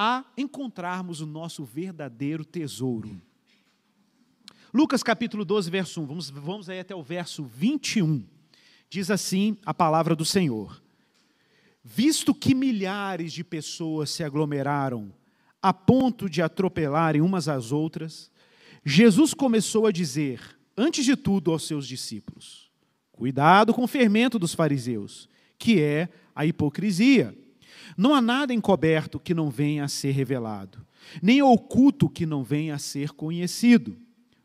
a encontrarmos o nosso verdadeiro tesouro. Lucas capítulo 12, verso 1, vamos, vamos aí até o verso 21. Diz assim a palavra do Senhor: Visto que milhares de pessoas se aglomeraram a ponto de atropelarem umas às outras, Jesus começou a dizer, antes de tudo, aos seus discípulos: Cuidado com o fermento dos fariseus, que é a hipocrisia. Não há nada encoberto que não venha a ser revelado, nem oculto que não venha a ser conhecido.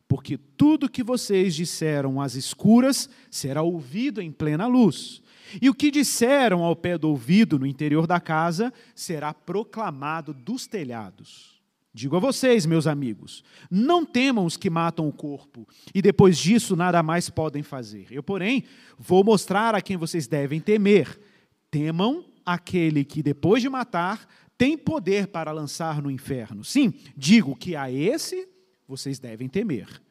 Porque tudo que vocês disseram às escuras será ouvido em plena luz. E o que disseram ao pé do ouvido no interior da casa será proclamado dos telhados. Digo a vocês, meus amigos, não temam os que matam o corpo e depois disso nada mais podem fazer. Eu, porém, vou mostrar a quem vocês devem temer. Temam aquele que, depois de matar, tem poder para lançar no inferno. Sim, digo que a esse vocês devem temer.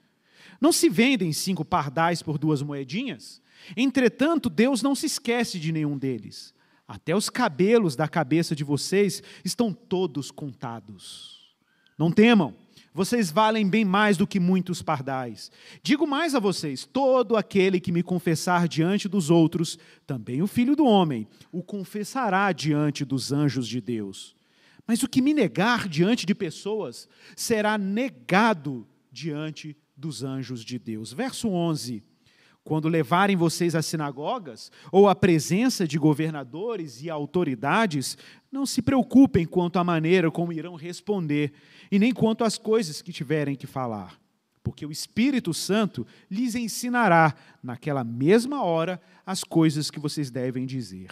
Não se vendem cinco pardais por duas moedinhas? Entretanto, Deus não se esquece de nenhum deles. Até os cabelos da cabeça de vocês estão todos contados. Não temam, vocês valem bem mais do que muitos pardais. Digo mais a vocês: todo aquele que me confessar diante dos outros, também o filho do homem, o confessará diante dos anjos de Deus. Mas o que me negar diante de pessoas, será negado diante dos anjos de Deus. Verso 11. Quando levarem vocês às sinagogas ou à presença de governadores e autoridades, não se preocupem quanto à maneira como irão responder, e nem quanto às coisas que tiverem que falar, porque o Espírito Santo lhes ensinará, naquela mesma hora, as coisas que vocês devem dizer.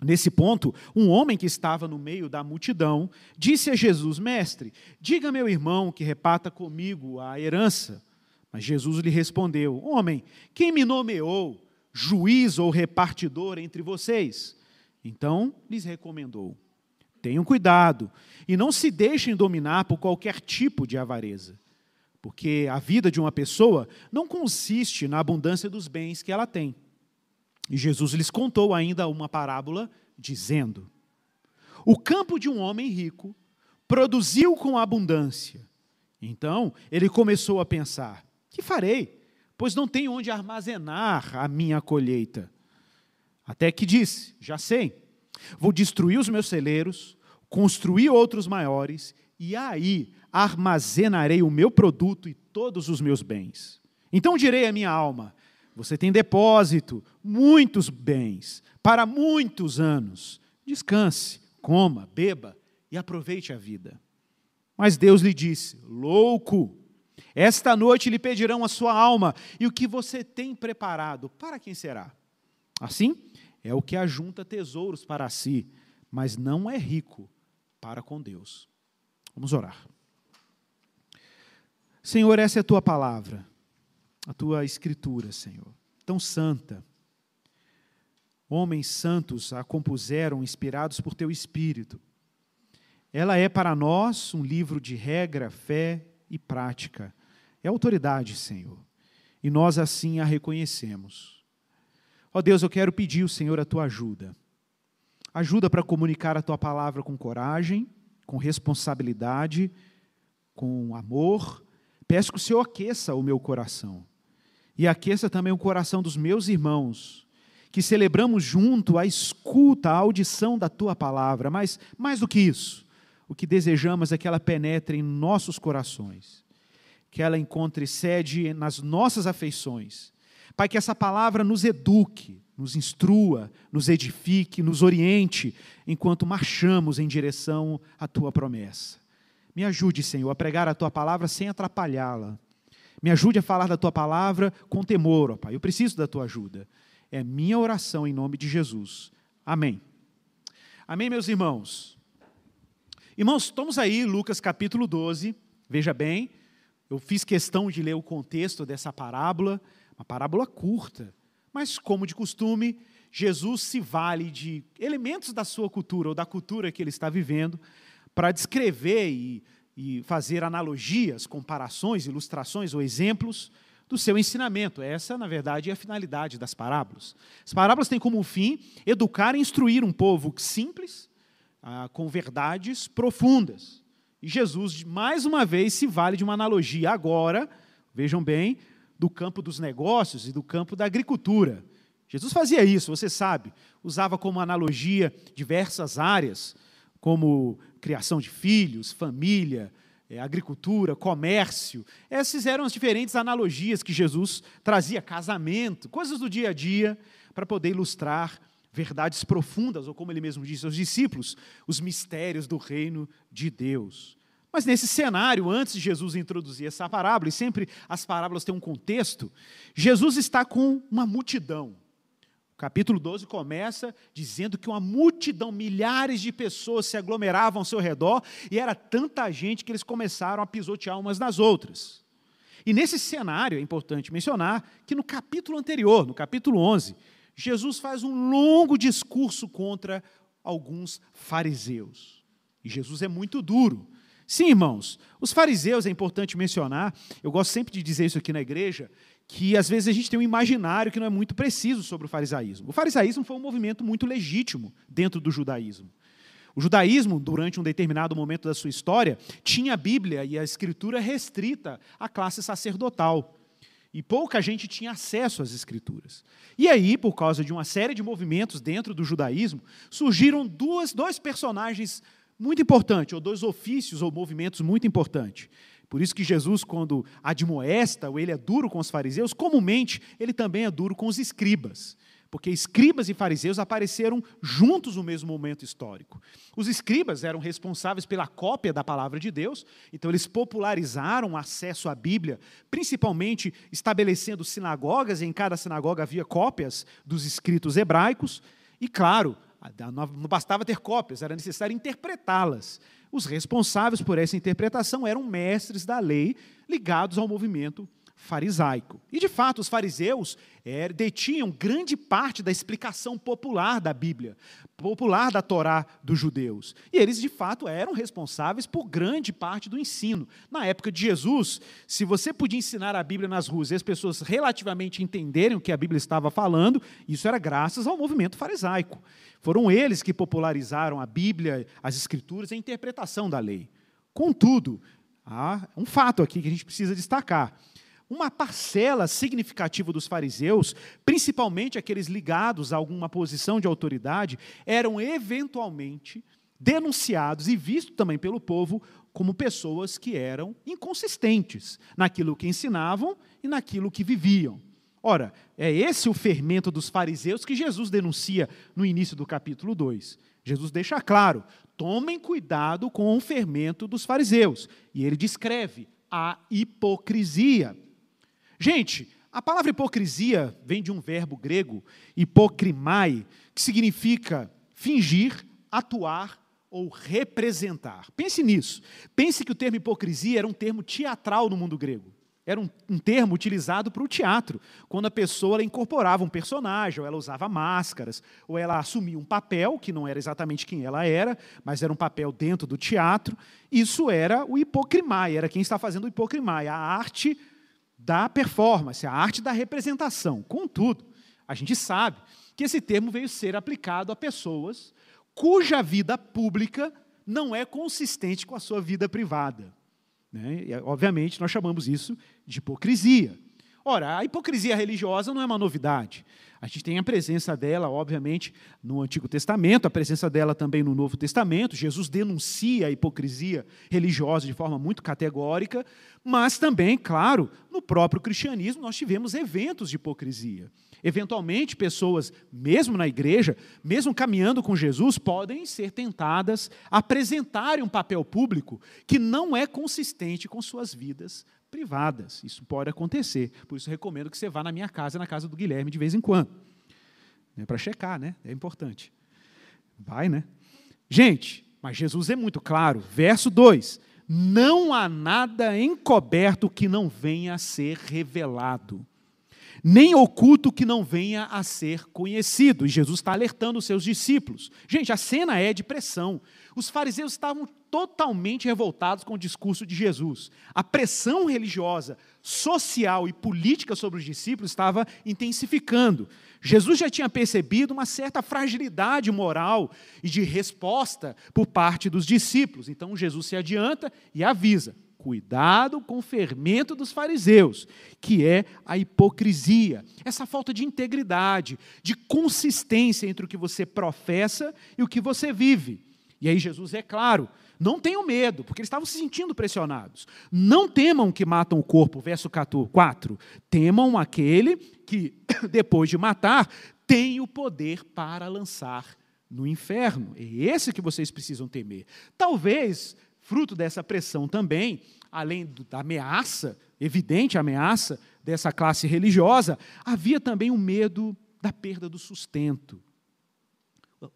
Nesse ponto, um homem que estava no meio da multidão disse a Jesus: Mestre, diga meu irmão que repata comigo a herança. Mas Jesus lhe respondeu: Homem, quem me nomeou juiz ou repartidor entre vocês? Então lhes recomendou: Tenham cuidado e não se deixem dominar por qualquer tipo de avareza, porque a vida de uma pessoa não consiste na abundância dos bens que ela tem. E Jesus lhes contou ainda uma parábola, dizendo: O campo de um homem rico produziu com abundância. Então ele começou a pensar: que farei? Pois não tenho onde armazenar a minha colheita. Até que disse: Já sei, vou destruir os meus celeiros, construir outros maiores, e aí armazenarei o meu produto e todos os meus bens. Então direi à minha alma: Você tem depósito, muitos bens, para muitos anos. Descanse, coma, beba e aproveite a vida. Mas Deus lhe disse: Louco! Esta noite lhe pedirão a sua alma, e o que você tem preparado, para quem será? Assim, é o que ajunta tesouros para si, mas não é rico para com Deus. Vamos orar. Senhor, essa é a tua palavra, a tua escritura, Senhor, tão santa. Homens santos a compuseram, inspirados por teu espírito. Ela é para nós um livro de regra, fé e prática é autoridade, Senhor. E nós assim a reconhecemos. Ó Deus, eu quero pedir, o Senhor, a tua ajuda. Ajuda para comunicar a tua palavra com coragem, com responsabilidade, com amor. Peço que o Senhor aqueça o meu coração. E aqueça também o coração dos meus irmãos, que celebramos junto a escuta, a audição da tua palavra. Mas, mais do que isso, o que desejamos é que ela penetre em nossos corações que ela encontre sede nas nossas afeições. Pai, que essa palavra nos eduque, nos instrua, nos edifique, nos oriente, enquanto marchamos em direção à tua promessa. Me ajude, Senhor, a pregar a tua palavra sem atrapalhá-la. Me ajude a falar da tua palavra com temor, ó Pai. Eu preciso da tua ajuda. É minha oração em nome de Jesus. Amém. Amém, meus irmãos. Irmãos, estamos aí, Lucas capítulo 12. Veja bem, eu fiz questão de ler o contexto dessa parábola, uma parábola curta, mas, como de costume, Jesus se vale de elementos da sua cultura ou da cultura que ele está vivendo para descrever e, e fazer analogias, comparações, ilustrações ou exemplos do seu ensinamento. Essa, na verdade, é a finalidade das parábolas. As parábolas têm como fim educar e instruir um povo simples, ah, com verdades profundas. E Jesus, mais uma vez, se vale de uma analogia agora, vejam bem, do campo dos negócios e do campo da agricultura. Jesus fazia isso, você sabe, usava como analogia diversas áreas, como criação de filhos, família, é, agricultura, comércio. Essas eram as diferentes analogias que Jesus trazia, casamento, coisas do dia a dia, para poder ilustrar verdades profundas, ou como ele mesmo disse aos discípulos, os mistérios do reino de Deus. Mas nesse cenário, antes de Jesus introduzir essa parábola, e sempre as parábolas têm um contexto, Jesus está com uma multidão. O capítulo 12 começa dizendo que uma multidão, milhares de pessoas se aglomeravam ao seu redor, e era tanta gente que eles começaram a pisotear umas nas outras. E nesse cenário, é importante mencionar que no capítulo anterior, no capítulo 11, Jesus faz um longo discurso contra alguns fariseus. E Jesus é muito duro. Sim, irmãos, os fariseus, é importante mencionar, eu gosto sempre de dizer isso aqui na igreja, que às vezes a gente tem um imaginário que não é muito preciso sobre o farisaísmo. O farisaísmo foi um movimento muito legítimo dentro do judaísmo. O judaísmo, durante um determinado momento da sua história, tinha a Bíblia e a escritura restrita à classe sacerdotal. E pouca gente tinha acesso às escrituras. E aí, por causa de uma série de movimentos dentro do judaísmo, surgiram duas, dois personagens muito importantes, ou dois ofícios ou movimentos muito importantes. Por isso que Jesus, quando admoesta, ou ele é duro com os fariseus, comumente ele também é duro com os escribas porque escribas e fariseus apareceram juntos no mesmo momento histórico. Os escribas eram responsáveis pela cópia da palavra de Deus, então eles popularizaram o acesso à Bíblia, principalmente estabelecendo sinagogas, e em cada sinagoga havia cópias dos escritos hebraicos, e claro, não bastava ter cópias, era necessário interpretá-las. Os responsáveis por essa interpretação eram mestres da lei ligados ao movimento farisaico. E, de fato, os fariseus é, detinham grande parte da explicação popular da Bíblia, popular da Torá dos judeus. E eles, de fato, eram responsáveis por grande parte do ensino. Na época de Jesus, se você podia ensinar a Bíblia nas ruas e as pessoas relativamente entenderem o que a Bíblia estava falando, isso era graças ao movimento farisaico. Foram eles que popularizaram a Bíblia, as Escrituras e a interpretação da lei. Contudo, há um fato aqui que a gente precisa destacar uma parcela significativa dos fariseus, principalmente aqueles ligados a alguma posição de autoridade, eram eventualmente denunciados e vistos também pelo povo como pessoas que eram inconsistentes naquilo que ensinavam e naquilo que viviam. Ora, é esse o fermento dos fariseus que Jesus denuncia no início do capítulo 2. Jesus deixa claro: tomem cuidado com o fermento dos fariseus. E ele descreve a hipocrisia. Gente, a palavra hipocrisia vem de um verbo grego, hipocrimai, que significa fingir, atuar ou representar. Pense nisso. Pense que o termo hipocrisia era um termo teatral no mundo grego. Era um, um termo utilizado para o teatro, quando a pessoa incorporava um personagem, ou ela usava máscaras, ou ela assumia um papel, que não era exatamente quem ela era, mas era um papel dentro do teatro. Isso era o hipocrimai, era quem está fazendo o hipocrimai, a arte da performance, a arte da representação. Contudo, a gente sabe que esse termo veio ser aplicado a pessoas cuja vida pública não é consistente com a sua vida privada. Né? E, obviamente, nós chamamos isso de hipocrisia. Ora, a hipocrisia religiosa não é uma novidade. A gente tem a presença dela, obviamente, no Antigo Testamento, a presença dela também no Novo Testamento. Jesus denuncia a hipocrisia religiosa de forma muito categórica, mas também, claro, no próprio cristianismo nós tivemos eventos de hipocrisia. Eventualmente, pessoas, mesmo na igreja, mesmo caminhando com Jesus, podem ser tentadas a apresentarem um papel público que não é consistente com suas vidas privadas. Isso pode acontecer. Por isso recomendo que você vá na minha casa, na casa do Guilherme, de vez em quando. É para checar, né? É importante. Vai, né? Gente, mas Jesus é muito claro. Verso 2: Não há nada encoberto que não venha a ser revelado. nem oculto que não venha a ser conhecido. E Jesus está alertando os seus discípulos. Gente, a cena é de pressão. Os fariseus estavam totalmente revoltados com o discurso de Jesus. A pressão religiosa, social e política sobre os discípulos estava intensificando. Jesus já tinha percebido uma certa fragilidade moral e de resposta por parte dos discípulos. Então Jesus se adianta e avisa: cuidado com o fermento dos fariseus, que é a hipocrisia, essa falta de integridade, de consistência entre o que você professa e o que você vive. E aí Jesus é claro, não tenham medo, porque eles estavam se sentindo pressionados. Não temam que matam o corpo, verso 4. Temam aquele que, depois de matar, tem o poder para lançar no inferno. É esse que vocês precisam temer. Talvez fruto dessa pressão também, além da ameaça, evidente ameaça dessa classe religiosa, havia também o medo da perda do sustento,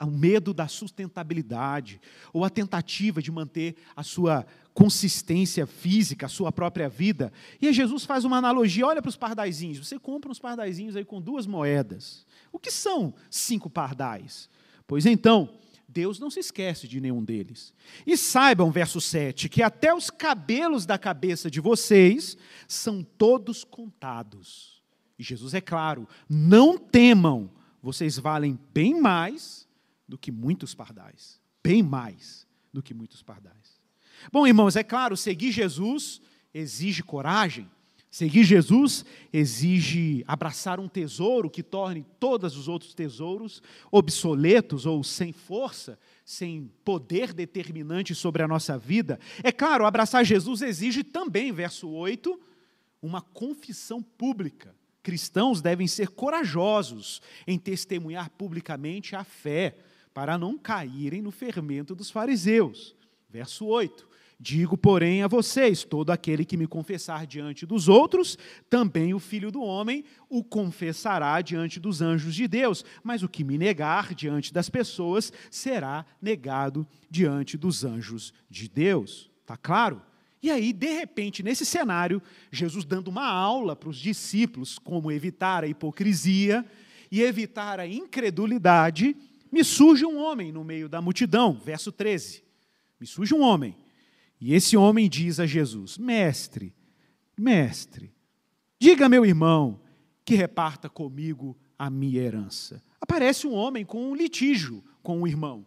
o medo da sustentabilidade, ou a tentativa de manter a sua consistência física, a sua própria vida. E Jesus faz uma analogia, olha para os pardaizinhos, você compra uns pardaizinhos aí com duas moedas. O que são cinco pardais? Pois então, Deus não se esquece de nenhum deles. E saibam, verso 7, que até os cabelos da cabeça de vocês são todos contados. E Jesus é claro: não temam, vocês valem bem mais do que muitos pardais. Bem mais do que muitos pardais. Bom, irmãos, é claro, seguir Jesus exige coragem, Seguir Jesus exige abraçar um tesouro que torne todos os outros tesouros obsoletos ou sem força, sem poder determinante sobre a nossa vida. É claro, abraçar Jesus exige também, verso 8, uma confissão pública. Cristãos devem ser corajosos em testemunhar publicamente a fé, para não caírem no fermento dos fariseus. Verso 8. Digo, porém, a vocês: todo aquele que me confessar diante dos outros, também o filho do homem o confessará diante dos anjos de Deus. Mas o que me negar diante das pessoas será negado diante dos anjos de Deus. Está claro? E aí, de repente, nesse cenário, Jesus dando uma aula para os discípulos como evitar a hipocrisia e evitar a incredulidade, me surge um homem no meio da multidão. Verso 13. Me surge um homem e esse homem diz a Jesus: Mestre, mestre, diga a meu irmão que reparta comigo a minha herança. Aparece um homem com um litígio com um irmão.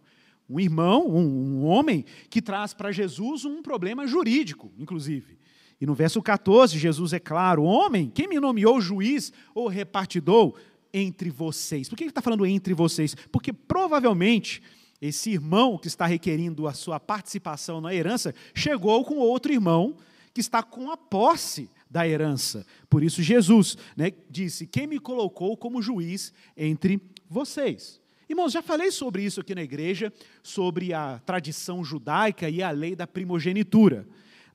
Um irmão, um, um homem que traz para Jesus um problema jurídico, inclusive. E no verso 14, Jesus é claro: Homem, quem me nomeou juiz ou repartidor entre vocês? Por que ele está falando entre vocês? Porque provavelmente esse irmão que está requerindo a sua participação na herança chegou com outro irmão que está com a posse da herança. Por isso, Jesus né, disse: Quem me colocou como juiz entre vocês? Irmãos, já falei sobre isso aqui na igreja, sobre a tradição judaica e a lei da primogenitura.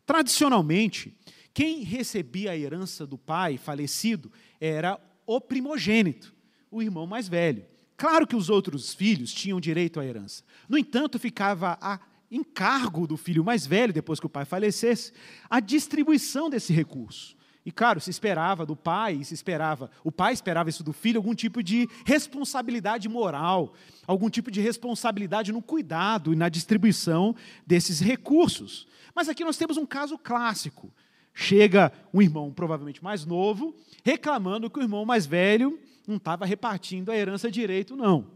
Tradicionalmente, quem recebia a herança do pai falecido era o primogênito, o irmão mais velho. Claro que os outros filhos tinham direito à herança. No entanto, ficava a encargo do filho mais velho, depois que o pai falecesse, a distribuição desse recurso. E claro, se esperava do pai, se esperava, o pai esperava isso do filho, algum tipo de responsabilidade moral, algum tipo de responsabilidade no cuidado e na distribuição desses recursos. Mas aqui nós temos um caso clássico. Chega um irmão, provavelmente mais novo, reclamando que o irmão mais velho não estava repartindo a herança direito, não.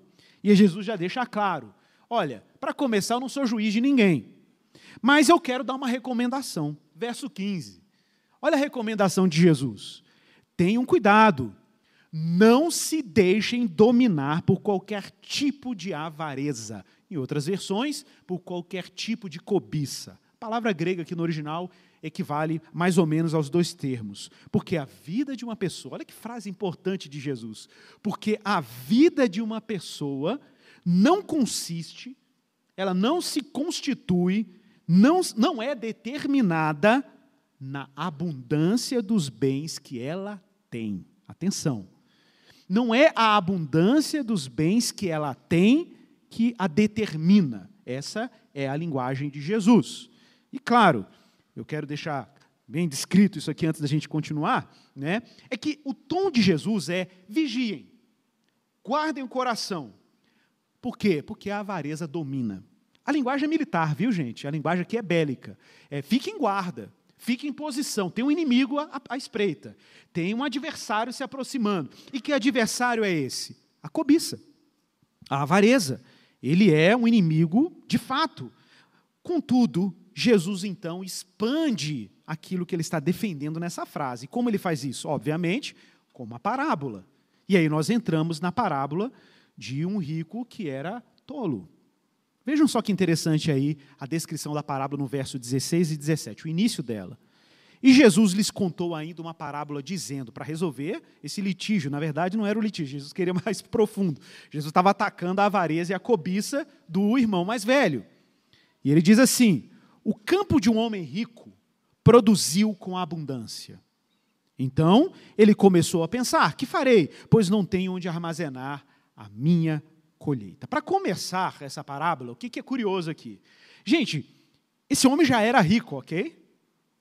E Jesus já deixa claro: olha, para começar, eu não sou juiz de ninguém, mas eu quero dar uma recomendação. Verso 15. Olha a recomendação de Jesus: tenham cuidado, não se deixem dominar por qualquer tipo de avareza. Em outras versões, por qualquer tipo de cobiça. A palavra grega aqui no original equivale mais ou menos aos dois termos. Porque a vida de uma pessoa, olha que frase importante de Jesus. Porque a vida de uma pessoa não consiste, ela não se constitui, não, não é determinada na abundância dos bens que ela tem. Atenção. Não é a abundância dos bens que ela tem que a determina. Essa é a linguagem de Jesus. E claro, eu quero deixar bem descrito isso aqui antes da gente continuar, né? É que o tom de Jesus é vigiem, guardem o coração. Por quê? Porque a avareza domina. A linguagem é militar, viu, gente? A linguagem aqui é bélica. É, fique em guarda, fique em posição. Tem um inimigo à, à espreita, tem um adversário se aproximando. E que adversário é esse? A cobiça, a avareza. Ele é um inimigo de fato. Contudo, Jesus então expande aquilo que ele está defendendo nessa frase. Como ele faz isso? Obviamente, com uma parábola. E aí nós entramos na parábola de um rico que era tolo. Vejam só que interessante aí a descrição da parábola no verso 16 e 17, o início dela. E Jesus lhes contou ainda uma parábola dizendo, para resolver esse litígio, na verdade não era o litígio, Jesus queria mais profundo. Jesus estava atacando a avareza e a cobiça do irmão mais velho. E ele diz assim: O campo de um homem rico produziu com abundância. Então, ele começou a pensar: que farei? Pois não tenho onde armazenar a minha colheita. Para começar essa parábola, o que é curioso aqui? Gente, esse homem já era rico, ok?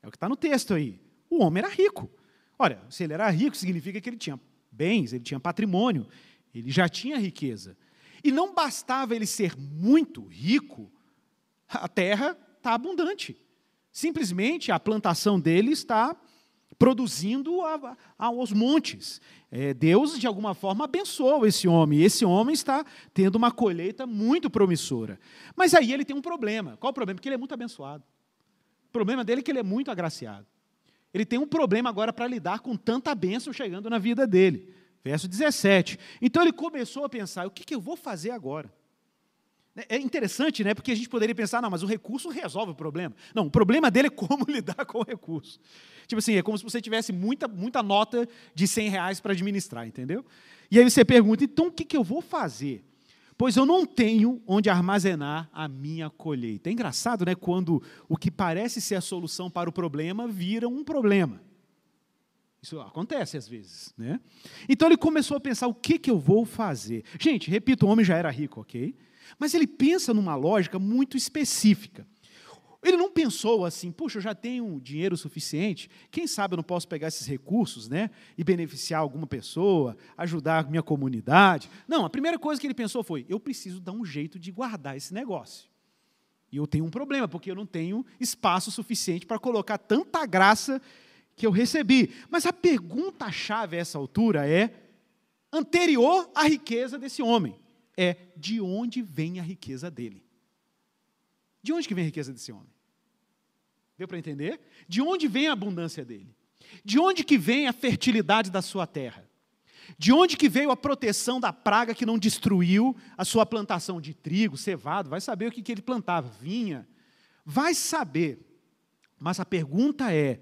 É o que está no texto aí. O homem era rico. Olha, se ele era rico, significa que ele tinha bens, ele tinha patrimônio, ele já tinha riqueza. E não bastava ele ser muito rico, a terra está abundante. Simplesmente a plantação dele está produzindo a, a, aos montes. É, Deus, de alguma forma, abençoou esse homem. Esse homem está tendo uma colheita muito promissora. Mas aí ele tem um problema. Qual o problema? Porque ele é muito abençoado. O problema dele é que ele é muito agraciado. Ele tem um problema agora para lidar com tanta bênção chegando na vida dele. Verso 17. Então ele começou a pensar: o que, que eu vou fazer agora? É interessante, né? Porque a gente poderia pensar, não, mas o recurso resolve o problema. Não, o problema dele é como lidar com o recurso. Tipo assim, é como se você tivesse muita, muita nota de 100 reais para administrar, entendeu? E aí você pergunta, então o que, que eu vou fazer? Pois eu não tenho onde armazenar a minha colheita. É engraçado, né? Quando o que parece ser a solução para o problema vira um problema. Isso acontece às vezes, né? Então ele começou a pensar, o que, que eu vou fazer? Gente, repito, o homem já era rico, ok? Mas ele pensa numa lógica muito específica. Ele não pensou assim, puxa, eu já tenho dinheiro suficiente, quem sabe eu não posso pegar esses recursos né, e beneficiar alguma pessoa, ajudar a minha comunidade. Não, a primeira coisa que ele pensou foi: eu preciso dar um jeito de guardar esse negócio. E eu tenho um problema, porque eu não tenho espaço suficiente para colocar tanta graça que eu recebi. Mas a pergunta-chave a essa altura é anterior à riqueza desse homem é de onde vem a riqueza dele. De onde que vem a riqueza desse homem? Deu para entender? De onde vem a abundância dele? De onde que vem a fertilidade da sua terra? De onde que veio a proteção da praga que não destruiu a sua plantação de trigo, cevado? Vai saber o que, que ele plantava, vinha. Vai saber. Mas a pergunta é: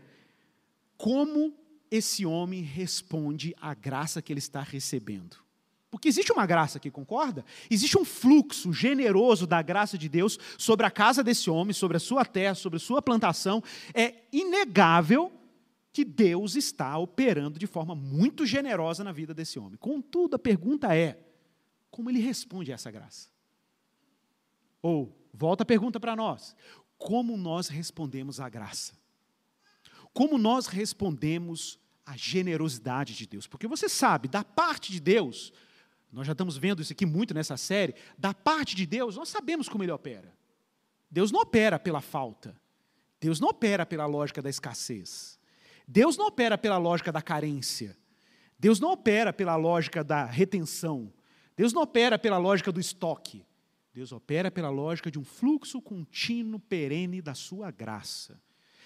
como esse homem responde à graça que ele está recebendo? Porque existe uma graça aqui, concorda? Existe um fluxo generoso da graça de Deus sobre a casa desse homem, sobre a sua terra, sobre a sua plantação. É inegável que Deus está operando de forma muito generosa na vida desse homem. Contudo, a pergunta é: como ele responde a essa graça? Ou, volta a pergunta para nós: como nós respondemos à graça? Como nós respondemos à generosidade de Deus? Porque você sabe, da parte de Deus, nós já estamos vendo isso aqui muito nessa série. Da parte de Deus, nós sabemos como ele opera. Deus não opera pela falta. Deus não opera pela lógica da escassez. Deus não opera pela lógica da carência. Deus não opera pela lógica da retenção. Deus não opera pela lógica do estoque. Deus opera pela lógica de um fluxo contínuo, perene da sua graça.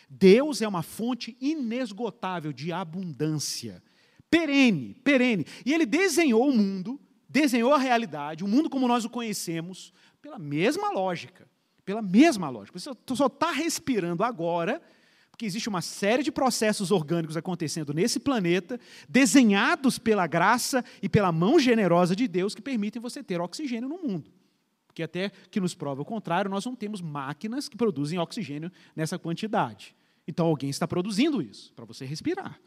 Deus é uma fonte inesgotável de abundância, perene, perene. E ele desenhou o mundo desenhou a realidade, o mundo como nós o conhecemos, pela mesma lógica. Pela mesma lógica. Você só está respirando agora, porque existe uma série de processos orgânicos acontecendo nesse planeta, desenhados pela graça e pela mão generosa de Deus, que permitem você ter oxigênio no mundo. Porque até que nos prova o contrário, nós não temos máquinas que produzem oxigênio nessa quantidade. Então alguém está produzindo isso para você respirar.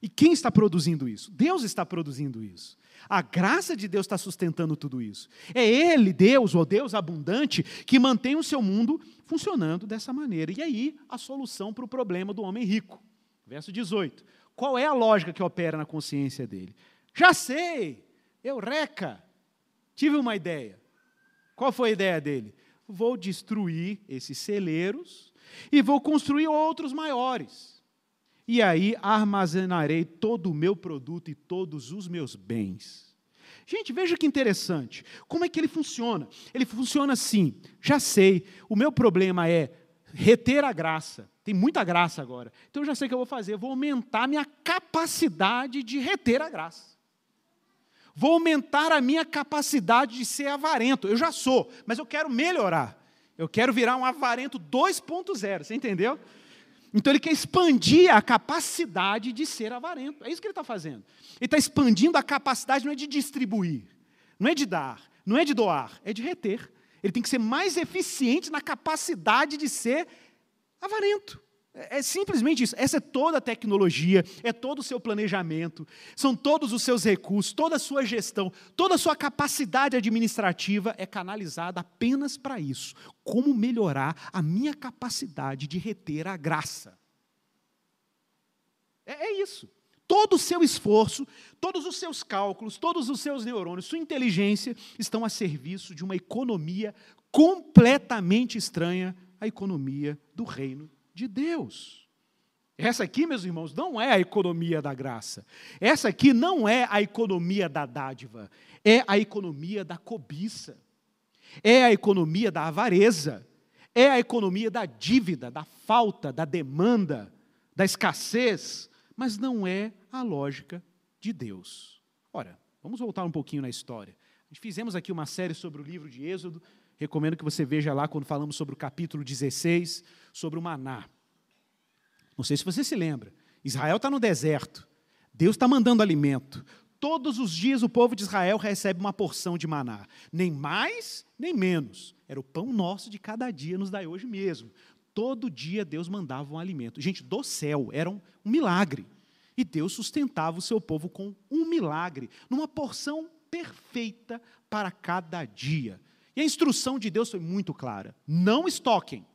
E quem está produzindo isso? Deus está produzindo isso. A graça de Deus está sustentando tudo isso. É Ele, Deus, ou Deus abundante, que mantém o seu mundo funcionando dessa maneira. E aí, a solução para o problema do homem rico. Verso 18. Qual é a lógica que opera na consciência dele? Já sei, eureka, tive uma ideia. Qual foi a ideia dele? Vou destruir esses celeiros e vou construir outros maiores. E aí armazenarei todo o meu produto e todos os meus bens. Gente, veja que interessante. Como é que ele funciona? Ele funciona assim. Já sei, o meu problema é reter a graça. Tem muita graça agora. Então eu já sei o que eu vou fazer. Eu vou aumentar minha capacidade de reter a graça. Vou aumentar a minha capacidade de ser avarento. Eu já sou, mas eu quero melhorar. Eu quero virar um avarento 2.0. Você entendeu? Então ele quer expandir a capacidade de ser avarento. É isso que ele está fazendo. Ele está expandindo a capacidade não é de distribuir, não é de dar, não é de doar, é de reter. Ele tem que ser mais eficiente na capacidade de ser avarento. É, é simplesmente isso. Essa é toda a tecnologia, é todo o seu planejamento, são todos os seus recursos, toda a sua gestão, toda a sua capacidade administrativa é canalizada apenas para isso. Como melhorar a minha capacidade de reter a graça. É, é isso. Todo o seu esforço, todos os seus cálculos, todos os seus neurônios, sua inteligência estão a serviço de uma economia completamente estranha à economia do reino de Deus. Essa aqui, meus irmãos, não é a economia da graça. Essa aqui não é a economia da dádiva. É a economia da cobiça. É a economia da avareza. É a economia da dívida, da falta, da demanda, da escassez. Mas não é a lógica de Deus. Ora, vamos voltar um pouquinho na história. Fizemos aqui uma série sobre o livro de Êxodo. Recomendo que você veja lá quando falamos sobre o capítulo 16, sobre o maná. Não sei se você se lembra. Israel está no deserto. Deus está mandando alimento. Todos os dias o povo de Israel recebe uma porção de maná. Nem mais, nem menos. Era o pão nosso de cada dia, nos dai hoje mesmo. Todo dia Deus mandava um alimento. Gente, do céu, era um, um milagre. E Deus sustentava o seu povo com um milagre, numa porção perfeita para cada dia. E a instrução de Deus foi muito clara: não estoquem.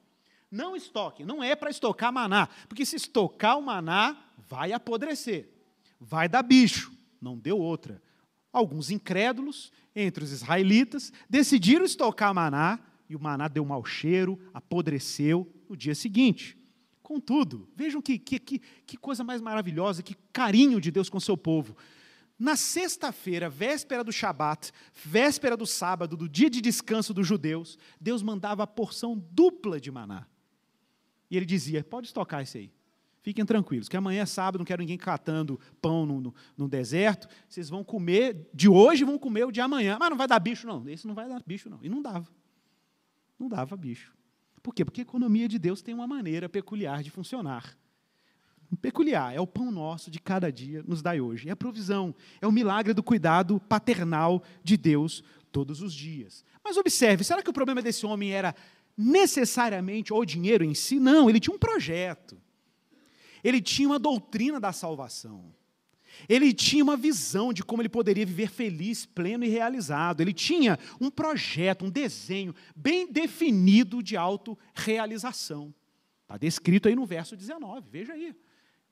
Não estoquem, não é para estocar maná, porque se estocar o maná, vai apodrecer, vai dar bicho. Não deu outra. Alguns incrédulos, entre os israelitas, decidiram estocar maná, e o maná deu mau cheiro, apodreceu no dia seguinte. Contudo, vejam que, que, que, que coisa mais maravilhosa, que carinho de Deus com o seu povo. Na sexta-feira, véspera do Shabat, véspera do sábado, do dia de descanso dos judeus, Deus mandava a porção dupla de maná. E ele dizia: pode estocar isso aí. Fiquem tranquilos, que amanhã é sábado, não quero ninguém catando pão no, no, no, deserto. Vocês vão comer, de hoje vão comer o de amanhã. Mas não vai dar bicho, não. Esse não vai dar bicho, não. E não dava. Não dava bicho. Por quê? Porque a economia de Deus tem uma maneira peculiar de funcionar. Peculiar, é o pão nosso de cada dia, nos dai hoje. É a provisão, é o milagre do cuidado paternal de Deus todos os dias. Mas observe, será que o problema desse homem era necessariamente o dinheiro em si, não, ele tinha um projeto. Ele tinha uma doutrina da salvação. Ele tinha uma visão de como ele poderia viver feliz, pleno e realizado. Ele tinha um projeto, um desenho bem definido de autorrealização. Está descrito aí no verso 19, veja aí.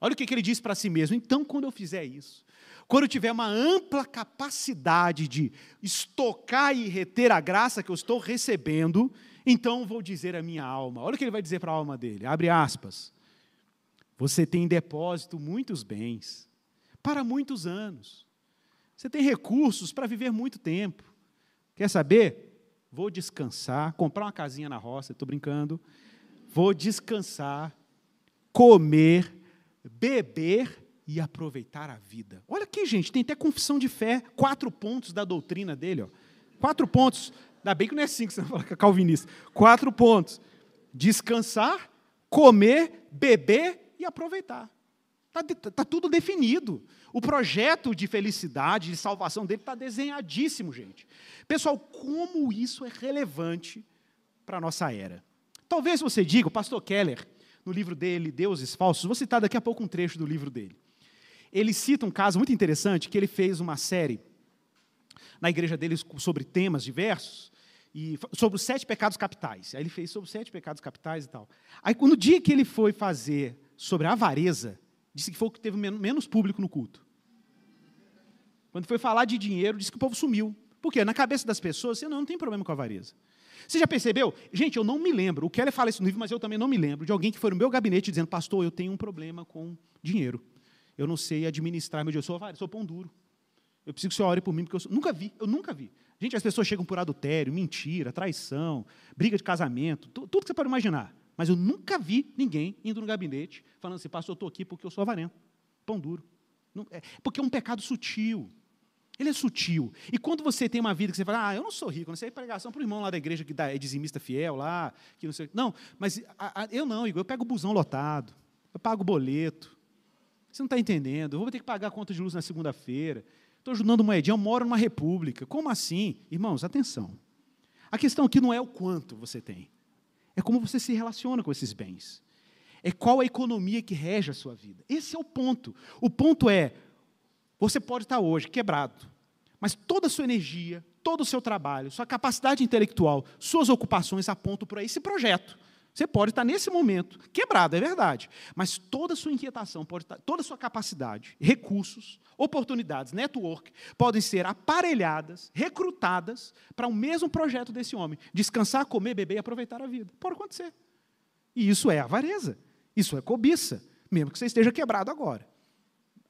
Olha o que, ele diz para si mesmo. Então, quando eu fizer isso, quando eu tiver uma ampla capacidade de estocar e reter a graça que eu estou recebendo, então vou dizer à minha alma. Olha o que ele vai dizer para a alma dele. Abre aspas. Você tem em depósito muitos bens para muitos anos. Você tem recursos para viver muito tempo. Quer saber? Vou descansar, comprar uma casinha na roça, estou brincando. Vou descansar, comer, beber e aproveitar a vida. Olha aqui, gente, tem até confissão de fé, quatro pontos da doutrina dele. Ó. Quatro pontos. Ainda bem que não é cinco, você não fala que é calvinista. Quatro pontos: descansar, comer, beber e aproveitar. Está tá tudo definido. O projeto de felicidade, de salvação dele está desenhadíssimo, gente. Pessoal, como isso é relevante para a nossa era? Talvez você diga, o pastor Keller, no livro dele, Deuses Falsos, vou citar daqui a pouco um trecho do livro dele. Ele cita um caso muito interessante que ele fez uma série na igreja dele sobre temas diversos, e sobre os sete pecados capitais. Aí ele fez sobre os sete pecados capitais e tal. Aí, no dia que ele foi fazer sobre a avareza, Disse que foi o que teve menos público no culto. Quando foi falar de dinheiro, disse que o povo sumiu. Por quê? Na cabeça das pessoas, você não, não tem problema com a avareza. Você já percebeu? Gente, eu não me lembro. O Keller fala isso no livro, mas eu também não me lembro de alguém que foi no meu gabinete dizendo, pastor, eu tenho um problema com dinheiro. Eu não sei administrar meu dinheiro. Eu sou avareza, sou pão duro. Eu preciso que você ore por mim, porque eu sou... nunca vi, eu nunca vi. Gente, as pessoas chegam por adultério, mentira, traição, briga de casamento, tudo que você pode imaginar. Mas eu nunca vi ninguém indo no gabinete falando assim, pastor, eu estou aqui porque eu sou avarento, pão duro. É, porque é um pecado sutil. Ele é sutil. E quando você tem uma vida que você fala, ah, eu não sou rico, não sei pregação para o irmão lá da igreja que é dizimista fiel lá, que não sei. Não, mas a, a, eu não, Igor, eu pego o busão lotado, eu pago o boleto. Você não está entendendo, eu vou ter que pagar a conta de luz na segunda-feira. Estou ajudando moedinha, eu moro numa república. Como assim? Irmãos, atenção. A questão aqui não é o quanto você tem, é como você se relaciona com esses bens. É qual a economia que rege a sua vida. Esse é o ponto. O ponto é, você pode estar hoje quebrado, mas toda a sua energia, todo o seu trabalho, sua capacidade intelectual, suas ocupações apontam para esse projeto. Você pode estar nesse momento quebrado, é verdade, mas toda a sua inquietação, pode estar, toda a sua capacidade, recursos, oportunidades, network, podem ser aparelhadas, recrutadas para o mesmo projeto desse homem: descansar, comer, beber e aproveitar a vida. Pode acontecer. E isso é avareza, isso é cobiça, mesmo que você esteja quebrado agora.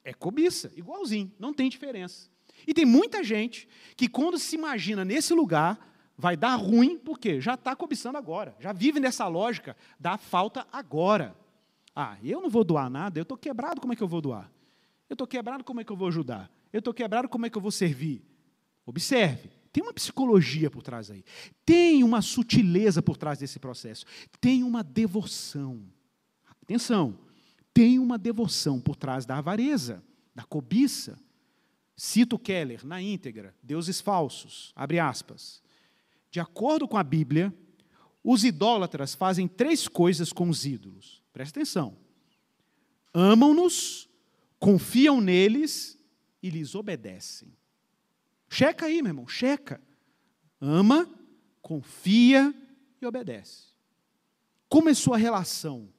É cobiça, igualzinho, não tem diferença. E tem muita gente que, quando se imagina nesse lugar, vai dar ruim, porque já está cobiçando agora, já vive nessa lógica da falta agora. Ah, eu não vou doar nada, eu estou quebrado, como é que eu vou doar? Eu estou quebrado, como é que eu vou ajudar? Eu estou quebrado, como é que eu vou servir? Observe, tem uma psicologia por trás aí, tem uma sutileza por trás desse processo, tem uma devoção. Atenção, tem uma devoção por trás da avareza, da cobiça. Cito Keller na íntegra, deuses falsos, abre aspas. De acordo com a Bíblia, os idólatras fazem três coisas com os ídolos. Presta atenção. Amam-nos, confiam neles e lhes obedecem. Checa aí, meu irmão, checa. Ama, confia e obedece. Como é sua relação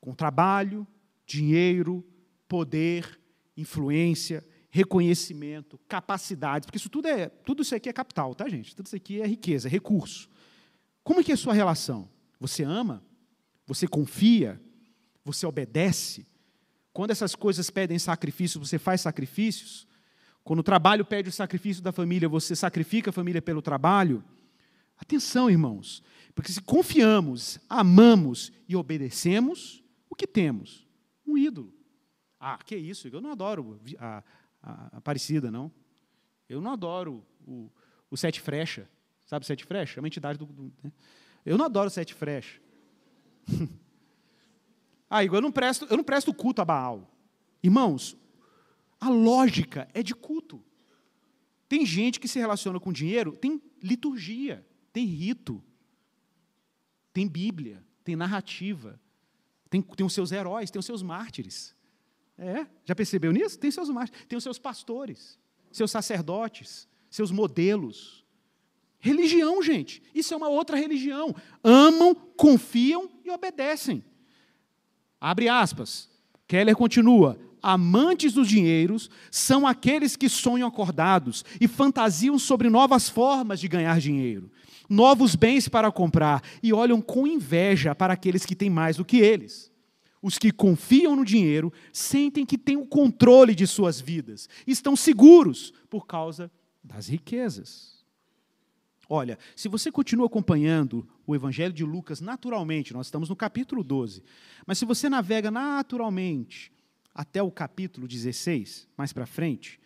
com trabalho, dinheiro, poder, influência, reconhecimento, capacidades, porque isso tudo é, tudo isso aqui é capital, tá, gente? Tudo isso aqui é riqueza, é recurso. Como é que é a sua relação? Você ama? Você confia? Você obedece? Quando essas coisas pedem sacrifício, você faz sacrifícios? Quando o trabalho pede o sacrifício da família, você sacrifica a família pelo trabalho? Atenção, irmãos, porque se confiamos, amamos e obedecemos, o que temos? Um ídolo. Ah, que isso, eu não adoro a, a Aparecida, não. Eu não adoro o, o Sete Frecha. Sabe o Sete Frecha? É uma entidade do. do né? Eu não adoro o Sete Frecha. ah, Igor, eu não, presto, eu não presto culto a Baal. Irmãos, a lógica é de culto. Tem gente que se relaciona com dinheiro, tem liturgia, tem rito, tem Bíblia, tem narrativa, tem, tem os seus heróis, tem os seus mártires. É, já percebeu nisso? Tem seus mártires, tem os seus pastores, seus sacerdotes, seus modelos. Religião, gente, isso é uma outra religião. Amam, confiam e obedecem. Abre aspas. Keller continua: amantes dos dinheiros são aqueles que sonham acordados e fantasiam sobre novas formas de ganhar dinheiro, novos bens para comprar e olham com inveja para aqueles que têm mais do que eles. Os que confiam no dinheiro sentem que têm o controle de suas vidas, estão seguros por causa das riquezas. Olha, se você continua acompanhando o Evangelho de Lucas naturalmente, nós estamos no capítulo 12, mas se você navega naturalmente até o capítulo 16, mais para frente,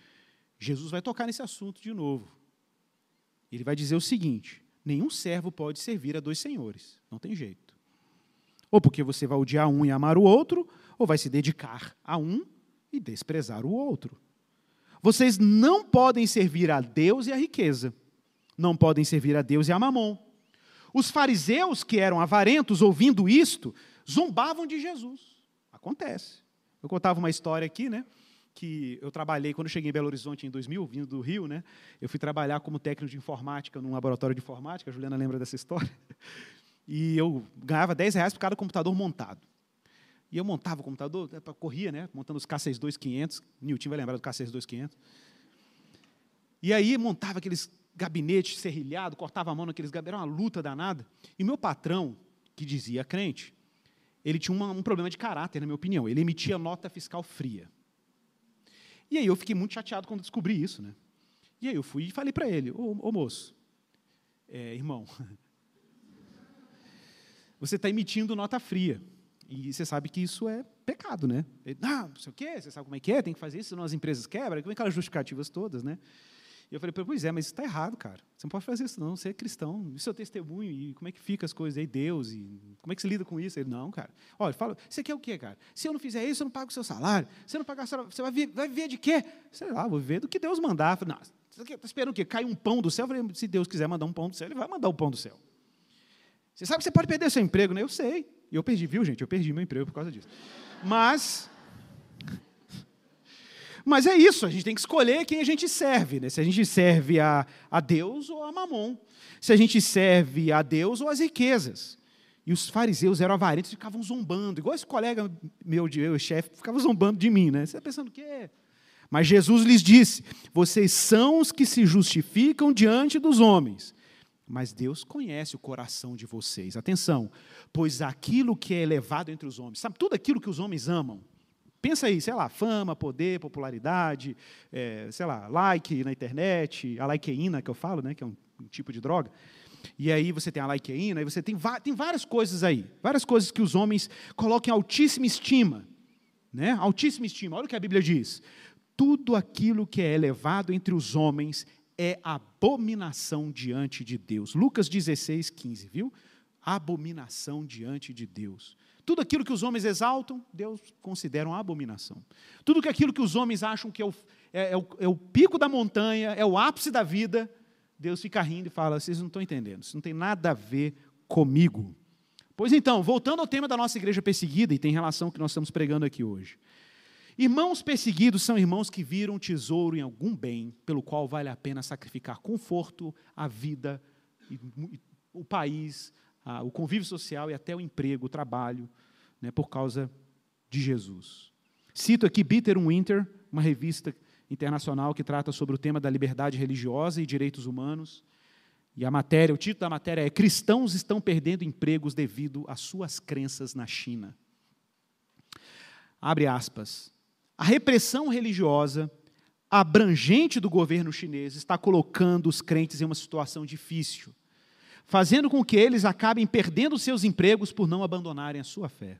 Jesus vai tocar nesse assunto de novo. Ele vai dizer o seguinte: nenhum servo pode servir a dois senhores, não tem jeito. Ou porque você vai odiar um e amar o outro, ou vai se dedicar a um e desprezar o outro. Vocês não podem servir a Deus e a riqueza. Não podem servir a Deus e a mamon. Os fariseus, que eram avarentos, ouvindo isto, zombavam de Jesus. Acontece. Eu contava uma história aqui, né? Que eu trabalhei quando eu cheguei em Belo Horizonte em 2000, vindo do Rio, né? Eu fui trabalhar como técnico de informática num laboratório de informática. A Juliana lembra dessa história e eu ganhava 10 reais por cada computador montado. E eu montava o computador, é, corria, né? Montando os K62500. Newton vai lembrar do K62500. E aí montava aqueles gabinetes serrilhados, cortava a mão naqueles gabinetes, era uma luta danada. E meu patrão, que dizia crente, ele tinha uma, um problema de caráter, na minha opinião. Ele emitia nota fiscal fria. E aí eu fiquei muito chateado quando descobri isso, né? E aí eu fui e falei para ele, ô, ô moço, é, irmão, você está emitindo nota fria. E você sabe que isso é pecado, né? Ele, não, não sei o quê, você sabe como é que é, tem que fazer isso, senão as empresas quebram, como é aquelas justificativas todas, né? E eu falei, pois é, mas isso está errado, cara. Você não pode fazer isso, não. Você é cristão. Isso é o testemunho. E como é que fica as coisas aí, Deus? E como é que se lida com isso? Ele, não, cara. Olha, fala, você quer o quê, cara? Se eu não fizer isso, eu não pago o seu salário. Se eu não pagar, você vai, vai viver de quê? Sei lá, vou viver do que Deus mandar. Falei, não, você está esperando o quê? Cai um pão do céu? Eu falei, se Deus quiser mandar um pão do céu, Ele vai mandar o um pão do céu. Você sabe que você pode perder seu emprego, né? Eu sei. E eu perdi, viu, gente? Eu perdi meu emprego por causa disso. Mas mas é isso, a gente tem que escolher quem a gente serve. Né? Se a gente serve a, a Deus ou a Mamon. Se a gente serve a Deus ou as riquezas. E os fariseus eram avarentos e ficavam zombando. Igual esse colega meu, meu chefe, ficava zombando de mim. Né? Você está pensando o quê? Mas Jesus lhes disse: Vocês são os que se justificam diante dos homens. Mas Deus conhece o coração de vocês. Atenção, pois aquilo que é elevado entre os homens, sabe, tudo aquilo que os homens amam, Pensa aí, sei lá, fama, poder, popularidade, é, sei lá, like na internet, a likeína que eu falo, né, que é um, um tipo de droga. E aí você tem a likeína, aí você tem, tem várias coisas aí, várias coisas que os homens colocam em altíssima estima. Né? Altíssima estima. Olha o que a Bíblia diz. Tudo aquilo que é elevado entre os homens é abominação diante de Deus. Lucas 16, 15, viu? Abominação diante de Deus. Tudo aquilo que os homens exaltam, Deus considera uma abominação. Tudo aquilo que os homens acham que é o, é, é, o, é o, pico da montanha, é o ápice da vida, Deus fica rindo e fala: vocês não estão entendendo, isso não tem nada a ver comigo. Pois então, voltando ao tema da nossa igreja perseguida, e tem relação com o que nós estamos pregando aqui hoje. Irmãos perseguidos são irmãos que viram tesouro em algum bem, pelo qual vale a pena sacrificar conforto, a vida, o país, o convívio social e até o emprego, o trabalho, né, por causa de Jesus. Cito aqui Bitter Winter, uma revista internacional que trata sobre o tema da liberdade religiosa e direitos humanos. E a matéria, o título da matéria é Cristãos estão perdendo empregos devido às suas crenças na China. Abre aspas. A repressão religiosa abrangente do governo chinês está colocando os crentes em uma situação difícil fazendo com que eles acabem perdendo seus empregos por não abandonarem a sua fé.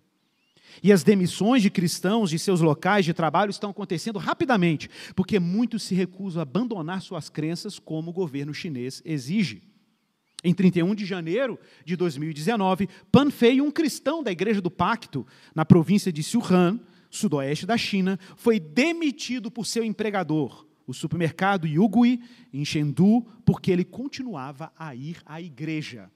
E as demissões de cristãos de seus locais de trabalho estão acontecendo rapidamente, porque muitos se recusam a abandonar suas crenças, como o governo chinês exige. Em 31 de janeiro de 2019, Pan Fei, um cristão da Igreja do Pacto, na província de Sichuan, sudoeste da China, foi demitido por seu empregador, o supermercado Yugui, em Chengdu, porque ele continuava a ir à igreja.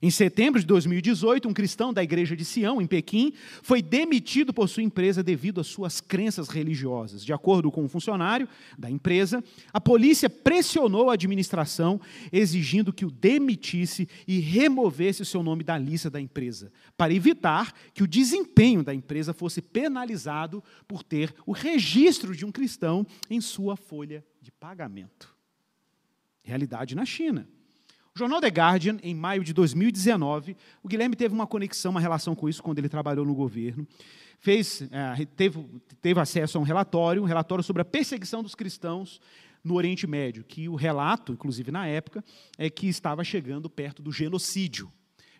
Em setembro de 2018, um cristão da igreja de Sião, em Pequim, foi demitido por sua empresa devido às suas crenças religiosas. De acordo com um funcionário da empresa, a polícia pressionou a administração, exigindo que o demitisse e removesse o seu nome da lista da empresa, para evitar que o desempenho da empresa fosse penalizado por ter o registro de um cristão em sua folha de pagamento. Realidade na China. O jornal The Guardian, em maio de 2019, o Guilherme teve uma conexão, uma relação com isso quando ele trabalhou no governo. Fez, é, teve, teve acesso a um relatório, um relatório sobre a perseguição dos cristãos no Oriente Médio, que o relato, inclusive na época, é que estava chegando perto do genocídio.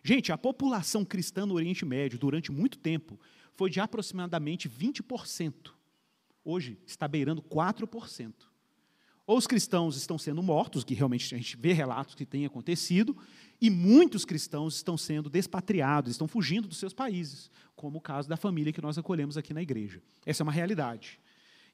Gente, a população cristã no Oriente Médio, durante muito tempo, foi de aproximadamente 20%. Hoje está beirando 4%. Ou os cristãos estão sendo mortos, que realmente a gente vê relatos que tem acontecido, e muitos cristãos estão sendo despatriados, estão fugindo dos seus países, como o caso da família que nós acolhemos aqui na igreja. Essa é uma realidade.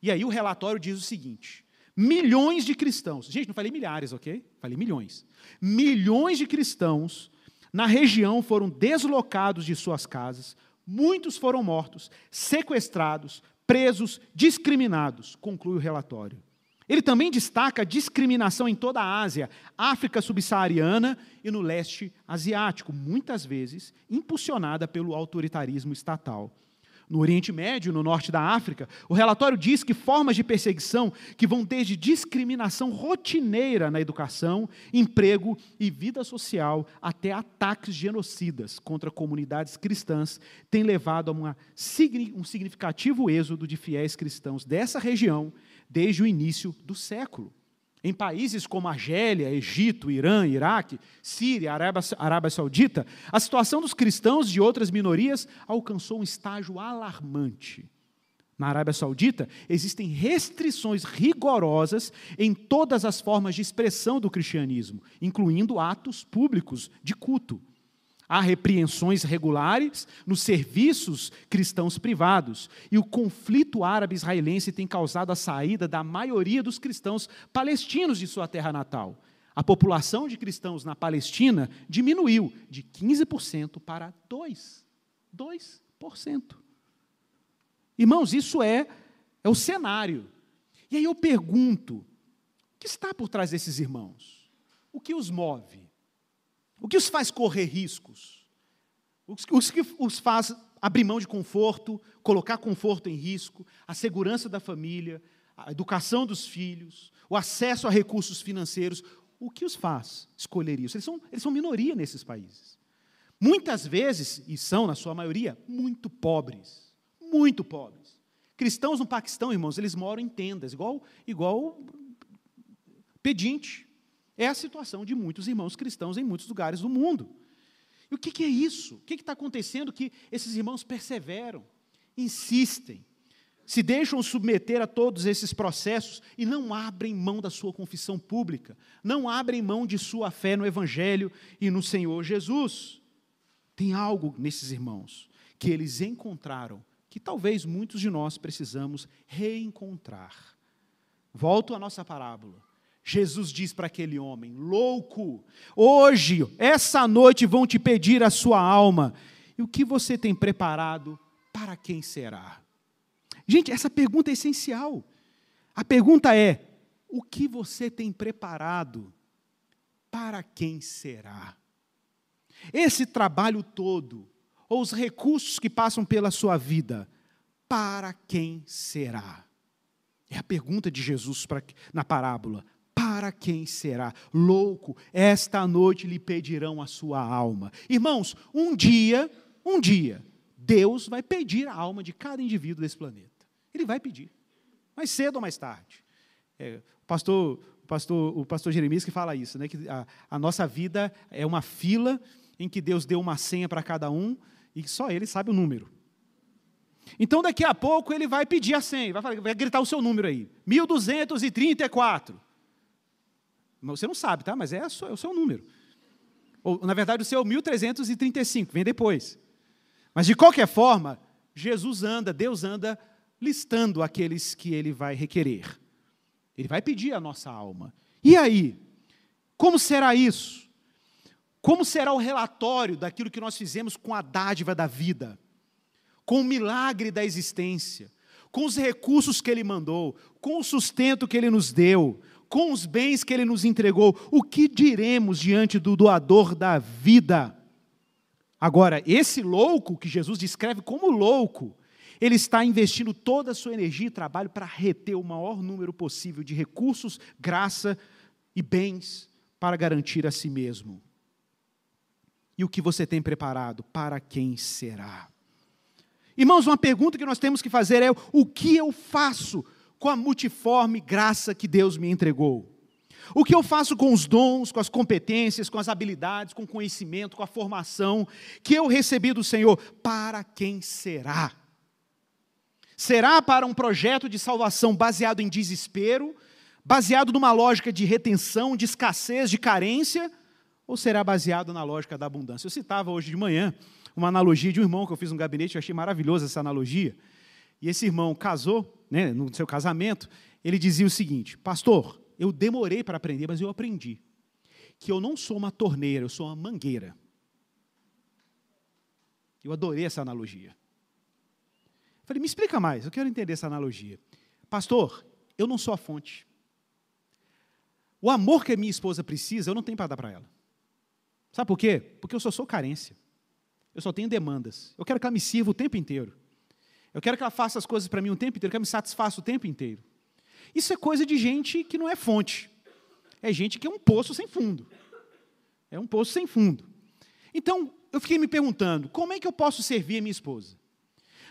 E aí o relatório diz o seguinte: milhões de cristãos, gente, não falei milhares, ok? Falei milhões. Milhões de cristãos na região foram deslocados de suas casas, muitos foram mortos, sequestrados, presos, discriminados, conclui o relatório. Ele também destaca a discriminação em toda a Ásia, África subsaariana e no leste asiático, muitas vezes impulsionada pelo autoritarismo estatal. No Oriente Médio, no norte da África, o relatório diz que formas de perseguição que vão desde discriminação rotineira na educação, emprego e vida social, até ataques genocidas contra comunidades cristãs, têm levado a uma, um significativo êxodo de fiéis cristãos dessa região desde o início do século. Em países como Argélia, Egito, Irã, Iraque, Síria, Arábia, Arábia Saudita, a situação dos cristãos de outras minorias alcançou um estágio alarmante. Na Arábia Saudita, existem restrições rigorosas em todas as formas de expressão do cristianismo, incluindo atos públicos de culto. Há repreensões regulares nos serviços cristãos privados. E o conflito árabe-israelense tem causado a saída da maioria dos cristãos palestinos de sua terra natal. A população de cristãos na Palestina diminuiu de 15% para 2%. 2%. Irmãos, isso é, é o cenário. E aí eu pergunto: o que está por trás desses irmãos? O que os move? O que os faz correr riscos? O que os faz abrir mão de conforto, colocar conforto em risco, a segurança da família, a educação dos filhos, o acesso a recursos financeiros. O que os faz escolher isso? Eles são, eles são minoria nesses países. Muitas vezes, e são na sua maioria, muito pobres. Muito pobres. Cristãos no Paquistão, irmãos, eles moram em tendas, igual, igual pedinte. É a situação de muitos irmãos cristãos em muitos lugares do mundo. E o que, que é isso? O que está acontecendo que esses irmãos perseveram, insistem, se deixam submeter a todos esses processos e não abrem mão da sua confissão pública, não abrem mão de sua fé no Evangelho e no Senhor Jesus? Tem algo nesses irmãos que eles encontraram que talvez muitos de nós precisamos reencontrar. Volto à nossa parábola. Jesus diz para aquele homem: louco, hoje, essa noite vão te pedir a sua alma. E o que você tem preparado para quem será? Gente, essa pergunta é essencial. A pergunta é: o que você tem preparado para quem será? Esse trabalho todo, ou os recursos que passam pela sua vida, para quem será? É a pergunta de Jesus na parábola para quem será? Louco, esta noite lhe pedirão a sua alma. Irmãos, um dia, um dia, Deus vai pedir a alma de cada indivíduo desse planeta. Ele vai pedir, mais cedo ou mais tarde. É, o pastor, pastor, o pastor Jeremias que fala isso, né, que a, a nossa vida é uma fila em que Deus deu uma senha para cada um e só Ele sabe o número. Então, daqui a pouco, ele vai pedir a senha, vai, vai gritar o seu número aí: 1234. Você não sabe, tá? Mas é, é o seu número. Ou, na verdade, o seu 1335, vem depois. Mas, de qualquer forma, Jesus anda, Deus anda listando aqueles que ele vai requerer. Ele vai pedir a nossa alma. E aí? Como será isso? Como será o relatório daquilo que nós fizemos com a dádiva da vida, com o milagre da existência, com os recursos que Ele mandou, com o sustento que Ele nos deu, com os bens que ele nos entregou, o que diremos diante do doador da vida? Agora, esse louco que Jesus descreve como louco, ele está investindo toda a sua energia e trabalho para reter o maior número possível de recursos, graça e bens para garantir a si mesmo. E o que você tem preparado? Para quem será? Irmãos, uma pergunta que nós temos que fazer é: o que eu faço com a multiforme graça que Deus me entregou? O que eu faço com os dons, com as competências, com as habilidades, com o conhecimento, com a formação que eu recebi do Senhor? Para quem será? Será para um projeto de salvação baseado em desespero, baseado numa lógica de retenção, de escassez, de carência? Ou será baseado na lógica da abundância? Eu citava hoje de manhã uma analogia de um irmão que eu fiz no gabinete, eu achei maravilhosa essa analogia. E esse irmão casou, né, no seu casamento, ele dizia o seguinte: Pastor, eu demorei para aprender, mas eu aprendi que eu não sou uma torneira, eu sou uma mangueira. Eu adorei essa analogia. Falei, me explica mais, eu quero entender essa analogia. Pastor, eu não sou a fonte. O amor que a minha esposa precisa, eu não tenho para dar para ela. Sabe por quê? Porque eu só sou carência. Eu só tenho demandas. Eu quero que ela me sirva o tempo inteiro. Eu quero que ela faça as coisas para mim o tempo inteiro, que ela me satisfaça o tempo inteiro. Isso é coisa de gente que não é fonte. É gente que é um poço sem fundo. É um poço sem fundo. Então, eu fiquei me perguntando: como é que eu posso servir a minha esposa?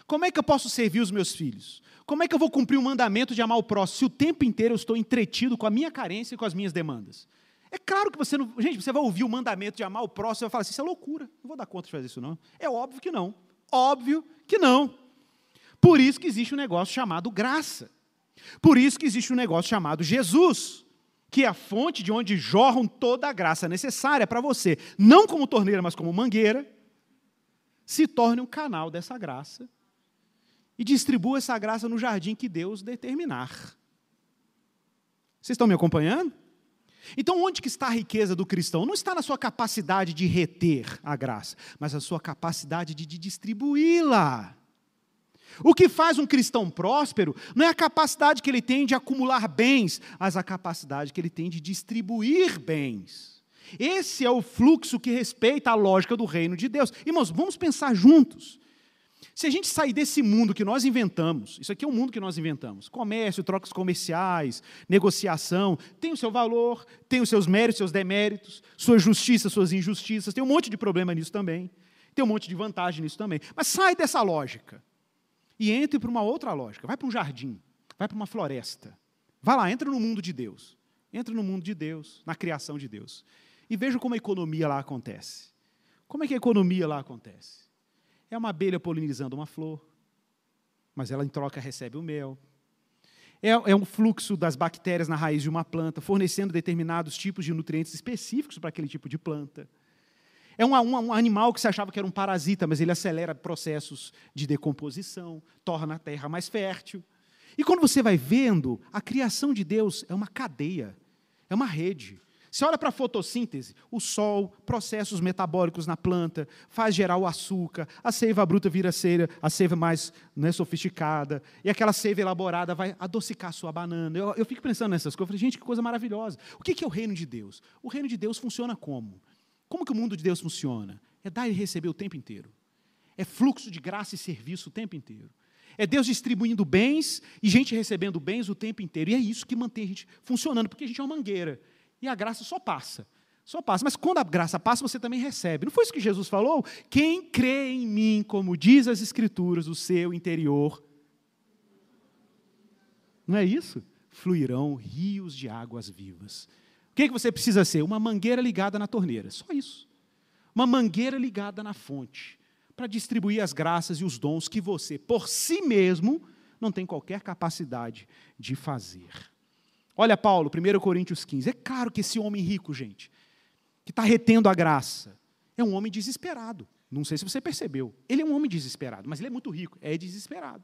Como é que eu posso servir os meus filhos? Como é que eu vou cumprir o mandamento de amar o próximo se o tempo inteiro eu estou entretido com a minha carência e com as minhas demandas? É claro que você não. Gente, você vai ouvir o mandamento de amar o próximo e vai falar assim: isso é loucura, não vou dar conta de fazer isso, não. É óbvio que não. Óbvio que não. Por isso que existe um negócio chamado graça. Por isso que existe um negócio chamado Jesus, que é a fonte de onde jorram toda a graça necessária para você, não como torneira, mas como mangueira, se torne um canal dessa graça e distribua essa graça no jardim que Deus determinar. Vocês estão me acompanhando? Então, onde que está a riqueza do cristão? Não está na sua capacidade de reter a graça, mas na sua capacidade de, distribuí-la. O que faz um cristão próspero não é a capacidade que ele tem de acumular bens, mas a capacidade que ele tem de distribuir bens. Esse é o fluxo que respeita a lógica do reino de Deus. Irmãos, vamos pensar juntos. Se a gente sair desse mundo que nós inventamos, isso aqui é um mundo que nós inventamos, comércio, trocas comerciais, negociação, tem o seu valor, tem os seus méritos, seus deméritos, sua justiça, suas injustiças, tem um monte de problema nisso também, tem um monte de vantagem nisso também. Mas sai dessa lógica e entre para uma outra lógica, vai para um jardim, vai para uma floresta, vai lá, entra no mundo de Deus, entra no mundo de Deus, na criação de Deus, e veja como a economia lá acontece. Como é que a economia lá acontece? É uma abelha polinizando uma flor, mas ela em troca recebe o mel. É, é um fluxo das bactérias na raiz de uma planta, fornecendo determinados tipos de nutrientes específicos para aquele tipo de planta. É um, um, um, animal que se achava que era um parasita, mas ele acelera processos de decomposição, torna a terra mais fértil. E quando você vai vendo, a criação de Deus é uma cadeia, é uma rede. Você olha para a fotossíntese, o sol, processos metabólicos na planta, faz gerar o açúcar, a seiva bruta vira cera, a seiva mais né, sofisticada, e aquela seiva elaborada vai adocicar a sua banana. Eu, eu fico pensando nessas coisas, eu falei, gente, que coisa maravilhosa. O que é o reino de Deus? O reino de Deus funciona como? Como que o mundo de Deus funciona? É dar e receber o tempo inteiro. É fluxo de graça e serviço o tempo inteiro. É Deus distribuindo bens e gente recebendo bens o tempo inteiro. E é isso que mantém a gente funcionando, porque a gente é uma mangueira. E a graça só passa. Só passa. Mas quando a graça passa, você também recebe. Não foi isso que Jesus falou? Quem crê em mim, como diz as Escrituras, o seu interior. Não é isso? Fluirão rios de águas vivas. O que, que você precisa ser? Uma mangueira ligada na torneira. Só isso. Uma mangueira ligada na fonte. Para distribuir as graças e os dons que você, por si mesmo, não tem qualquer capacidade de fazer. Olha Paulo, 1 Coríntios 15. É claro que esse homem rico, gente, que está retendo a graça, é um homem desesperado. Não sei se você percebeu. Ele é um homem desesperado, mas ele é muito rico. É desesperado.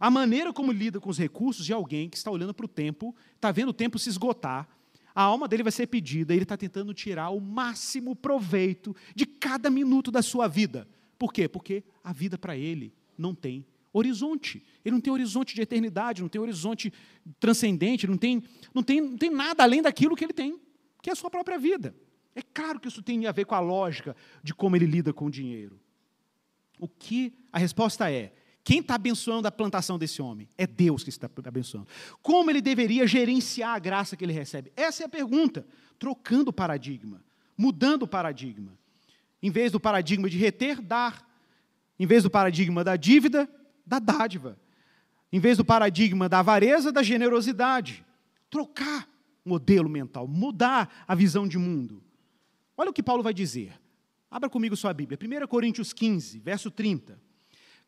A maneira como lida com os recursos de alguém que está olhando para o tempo, está vendo o tempo se esgotar, a alma dele vai ser pedida, ele está tentando tirar o máximo proveito de cada minuto da sua vida. Por quê? Porque a vida para ele não tem horizonte. Ele não tem horizonte de eternidade, não tem horizonte transcendente, não tem, não tem, não tem nada além daquilo que ele tem, que é a sua própria vida. É claro que isso tem a ver com a lógica de como ele lida com o dinheiro. O que a resposta é: quem está abençoando a plantação desse homem? É Deus que está abençoando. Como ele deveria gerenciar a graça que ele recebe? Essa é a pergunta. Trocando o paradigma, mudando o paradigma. Em vez do paradigma de reter, dar. Em vez do paradigma da dívida, da dádiva. Em vez do paradigma da avareza, da generosidade. Trocar o modelo mental, mudar a visão de mundo. Olha o que Paulo vai dizer. Abra comigo sua Bíblia. 1 Coríntios 15, verso 30.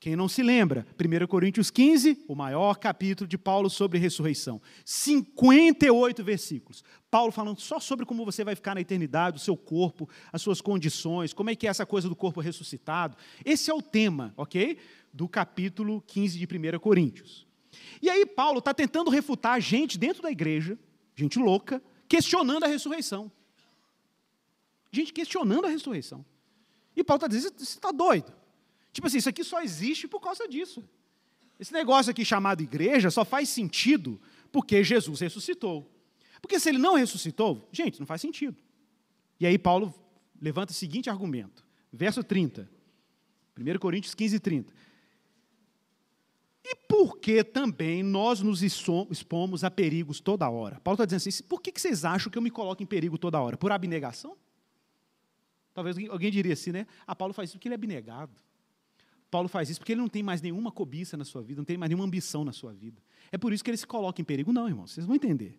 Quem não se lembra, 1 Coríntios 15, o maior capítulo de Paulo sobre ressurreição. 58 versículos. Paulo falando só sobre como você vai ficar na eternidade, o seu corpo, as suas condições, como é que é essa coisa do corpo ressuscitado. Esse é o tema, ok? Do capítulo 15 de 1 Coríntios. E aí Paulo está tentando refutar gente dentro da igreja, gente louca, questionando a ressurreição. Gente questionando a ressurreição. E Paulo está dizendo, você está doido. Tipo assim, isso aqui só existe por causa disso. Esse negócio aqui chamado igreja só faz sentido porque Jesus ressuscitou. Porque se ele não ressuscitou, gente, não faz sentido. E aí Paulo levanta o seguinte argumento, verso 30, 1 Coríntios 15, 30. porque também nós nos expomos a perigos toda hora. Paulo está dizendo assim: por que vocês acham que eu me coloco em perigo toda hora? Por abnegação? Talvez alguém diria assim, né? Ah, Paulo faz isso porque ele é abnegado. Paulo faz isso porque ele não tem mais nenhuma cobiça na sua vida, não tem mais nenhuma ambição na sua vida. É por isso que ele se coloca em perigo. Não, irmãos, vocês vão entender.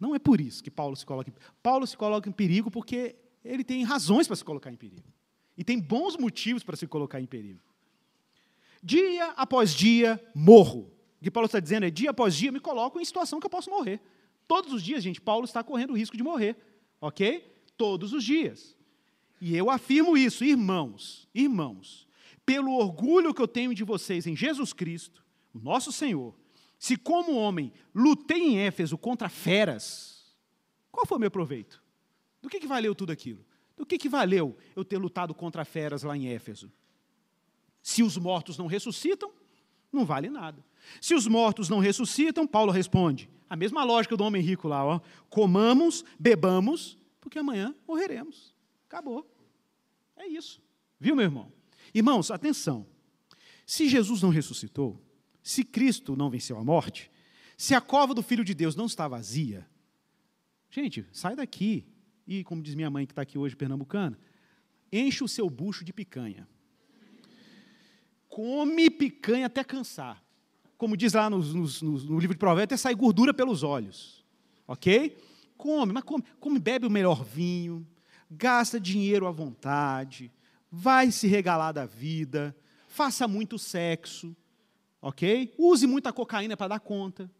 Não é por isso que Paulo se coloca em Paulo se coloca em perigo porque ele tem razões para se colocar em perigo. E tem bons motivos para se colocar em perigo. Dia após dia, morro. O que Paulo está dizendo é: dia após dia, me coloco em situação que eu posso morrer. Todos os dias, gente, Paulo está correndo o risco de morrer. Ok? Todos os dias. E eu afirmo isso, irmãos, irmãos, pelo orgulho que eu tenho de vocês em Jesus Cristo, o nosso Senhor, se como homem lutei em Éfeso contra feras, qual foi o meu proveito? Do que, que valeu tudo aquilo? Do que, que valeu eu ter lutado contra feras lá em Éfeso? Se os mortos não ressuscitam, não vale nada. Se os mortos não ressuscitam, Paulo responde, a mesma lógica do homem rico lá, ó, comamos, bebamos, porque amanhã morreremos. Acabou. É isso. Viu, meu irmão? Irmãos, atenção. Se Jesus não ressuscitou, se Cristo não venceu a morte, se a cova do Filho de Deus não está vazia, gente, sai daqui e, como diz minha mãe que está aqui hoje, pernambucana, enche o seu bucho de picanha. Come picanha até cansar. Como diz lá no, livro de Provérbios, até sair gordura pelos olhos. Ok? Come, mas come, come, bebe o melhor vinho, gasta dinheiro à vontade, vai se regalar da vida, faça muito sexo, ok? Use muita cocaína para dar conta.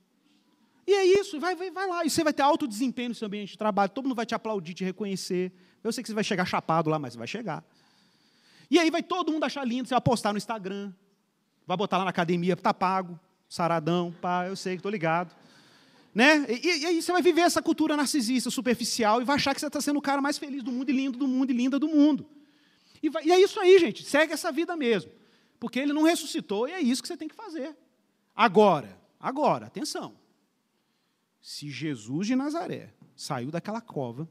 E é isso, vai, vai, vai lá. E você vai ter alto desempenho no seu ambiente de trabalho, todo mundo vai te aplaudir, te reconhecer. Eu sei que você vai chegar chapado lá, mas vai chegar. E aí vai todo mundo achar lindo, você vai postar no Instagram, vai botar lá na academia, tá pago, saradão, pá, eu sei que estou ligado. Né? E, e, aí você vai viver essa cultura narcisista, superficial, e vai achar que você está sendo o cara mais feliz do mundo, e lindo do mundo, e linda do mundo. E, vai, e é isso aí, gente, segue essa vida mesmo. Porque ele não ressuscitou, e é isso que você tem que fazer. Agora, agora, atenção se Jesus de Nazaré saiu daquela cova,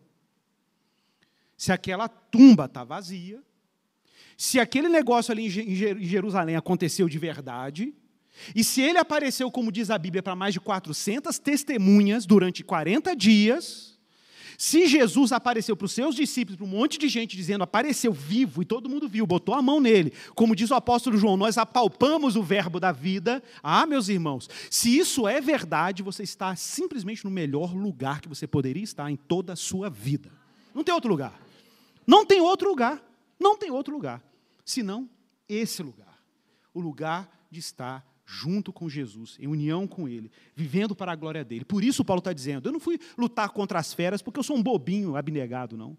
se aquela tumba está vazia, se aquele negócio ali em Jerusalém aconteceu de verdade, e se ele apareceu, como diz a Bíblia, para mais de 400 testemunhas durante 40 dias, se Jesus apareceu para os seus discípulos, para um monte de gente dizendo, apareceu vivo e todo mundo viu, botou a mão nele, como diz o apóstolo João, nós apalpamos o verbo da vida. Ah, meus irmãos, se isso é verdade, você está simplesmente no melhor lugar que você poderia estar em toda a sua vida. Não tem outro lugar. Não tem outro lugar. Não tem outro lugar. Senão esse lugar. O lugar de estar junto com Jesus, em união com Ele, vivendo para a glória dele. Por isso Paulo está dizendo: eu não fui lutar contra as feras porque eu sou um bobinho abnegado, não.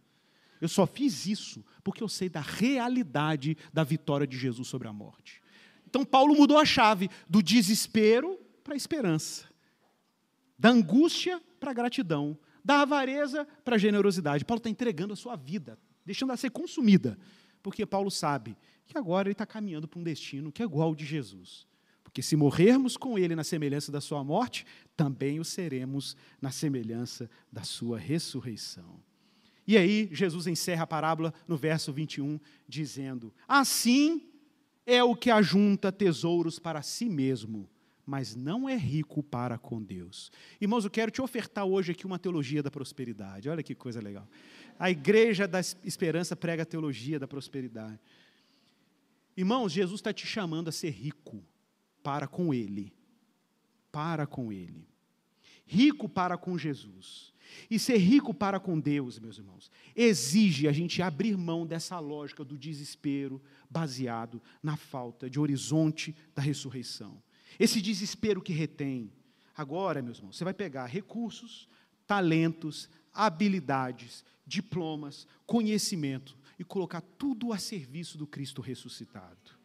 Eu só fiz isso porque eu sei da realidade da vitória de Jesus sobre a morte. Então Paulo mudou a chave do desespero para a esperança, da angústia para a gratidão, da avareza para a generosidade. Paulo está entregando a sua vida, deixando ela ser consumida, porque Paulo sabe que agora ele está caminhando para um destino que é igual ao de Jesus que se morrermos com ele na semelhança da sua morte, também o seremos na semelhança da sua ressurreição. E aí, Jesus encerra a parábola no verso 21, dizendo: Assim é o que ajunta tesouros para si mesmo, mas não é rico para com Deus. Irmãos, eu quero te ofertar hoje aqui uma teologia da prosperidade. Olha que coisa legal. A igreja da esperança prega a teologia da prosperidade. Irmãos, Jesus está te chamando a ser rico para com Ele. Para com Ele. Rico para com Jesus. E ser rico para com Deus, meus irmãos, exige a gente abrir mão dessa lógica do desespero baseado na falta de horizonte da ressurreição. Esse desespero que retém. Agora, meus irmãos, você vai pegar recursos, talentos, habilidades, diplomas, conhecimento e colocar tudo a serviço do Cristo ressuscitado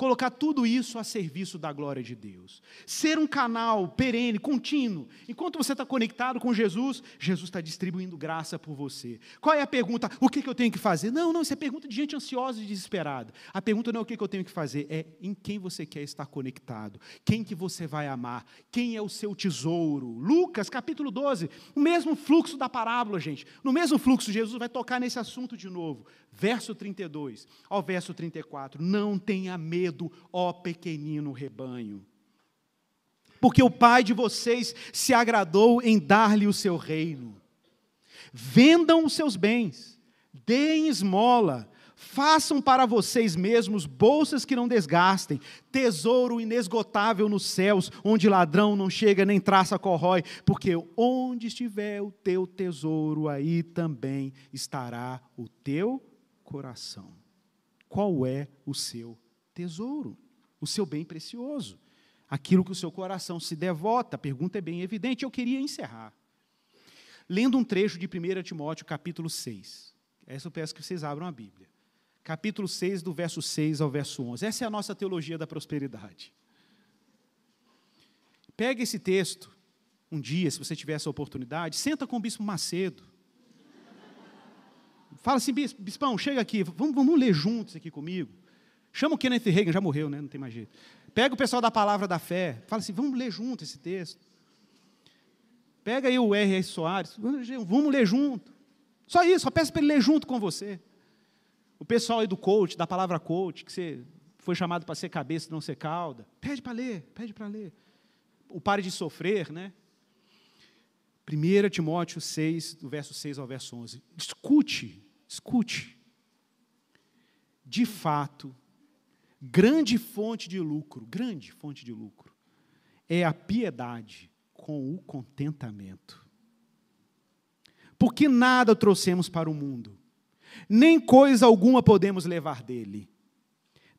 colocar tudo isso a serviço da glória de Deus. Ser um canal perene, contínuo. Enquanto você está conectado com Jesus, Jesus está distribuindo graça por você. Qual é a pergunta? O que, eu tenho que fazer? Não, não, isso é pergunta de gente ansiosa e desesperada. A pergunta não é o que, eu tenho que fazer, é em quem você quer estar conectado. Quem que você vai amar? Quem é o seu tesouro? Lucas, capítulo 12, o mesmo fluxo da parábola, gente. No mesmo fluxo, Jesus vai tocar nesse assunto de novo. Verso 32 ao verso 34. Não tenha medo ó pequenino rebanho. porque o Pai de vocês se agradou em dar-lhe o seu reino. Vendam os seus bens, deem esmola, façam para vocês mesmos bolsas que não desgastem, tesouro inesgotável nos céus, onde ladrão não chega nem traça corrói, porque onde estiver o teu tesouro, aí também estará o teu coração. Qual é o seu tesouro? O seu bem precioso aquilo que o seu coração se devota. A pergunta é bem evidente. Eu queria encerrar lendo um trecho de 1 Timóteo, capítulo 6. Essa eu peço que vocês abram a Bíblia. Capítulo 6, do verso 6 ao verso 11. Essa é a nossa teologia da prosperidade. Pega esse texto, um dia, se você tiver essa oportunidade, senta com o bispo Macedo. Fala assim, bispão, chega aqui, vamos, vamos ler juntos aqui comigo. Chama o Kenneth Reagan, já morreu, né? Não tem mais jeito. Pega o pessoal da palavra da fé, fala assim, vamos ler junto esse texto. Pega aí o R.S. Soares, vamos ler junto. Só isso, só peço para ele ler junto com você. O pessoal aí do coach, da palavra coach, que você foi chamado para ser cabeça, não ser cauda, pede para ler, pede para ler. O pare de sofrer, né? 1 Timóteo 6, do verso 6 ao verso 11. Escute, escute. De fato, grande fonte de lucro, grande fonte de lucro, é a piedade com o contentamento. Porque nada trouxemos para o mundo, nem coisa alguma podemos levar dele.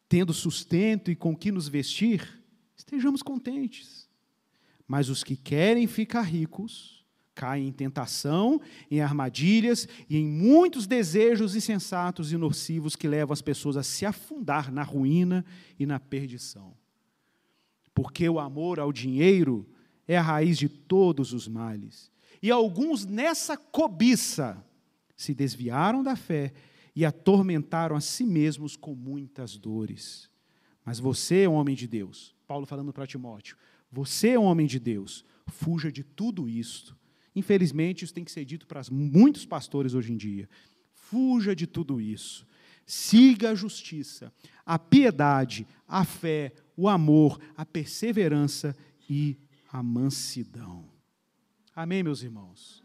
Tendo sustento e com que nos vestir, estejamos contentes. Mas os que querem ficar ricos, caem em tentação, em armadilhas e em muitos desejos insensatos e nocivos que levam as pessoas a se afundar na ruína e na perdição. Porque o amor ao dinheiro é a raiz de todos os males. E alguns nessa cobiça se desviaram da fé e atormentaram a si mesmos com muitas dores. Mas você, homem de Deus, Paulo falando para Timóteo, você, homem de Deus, fuja de tudo isto Infelizmente, isso tem que ser dito para muitos pastores hoje em dia. Fuja de tudo isso. Siga a justiça, a piedade, a fé, o amor, a perseverança e a mansidão. Amém, meus irmãos?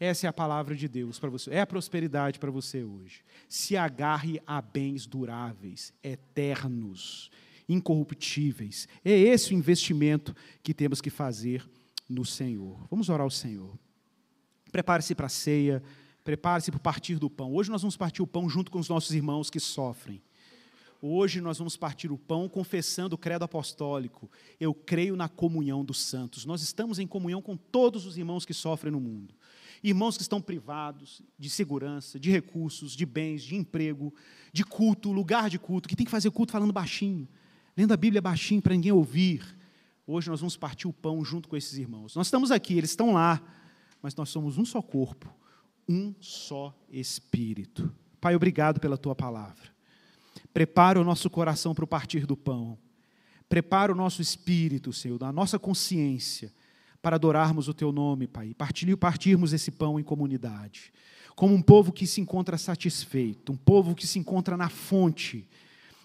Essa é a palavra de Deus para você. É a prosperidade para você hoje. Se agarre a bens duráveis, eternos, incorruptíveis. É esse o investimento que temos que fazer no Senhor. Vamos orar ao Senhor. Prepare-se para a ceia, prepare-se para partir do pão. Hoje nós vamos partir o pão junto com os nossos irmãos que sofrem. Hoje nós vamos partir o pão confessando o credo apostólico. Eu creio na comunhão dos santos. Nós estamos em comunhão com todos os irmãos que sofrem no mundo. Irmãos que estão privados de segurança, de recursos, de bens, de emprego, de culto, lugar de culto, que tem que fazer culto falando baixinho, lendo a Bíblia baixinho para ninguém ouvir Hoje nós vamos partir o pão junto com esses irmãos. Nós estamos aqui, eles estão lá, mas nós somos um só corpo, um só espírito. Pai, obrigado pela tua palavra. Prepara o nosso coração para o partir do pão. Prepara o nosso espírito, Senhor, a nossa consciência para adorarmos o teu nome, Pai, e partirmos esse pão em comunidade. Como um povo que se encontra satisfeito, um povo que se encontra na fonte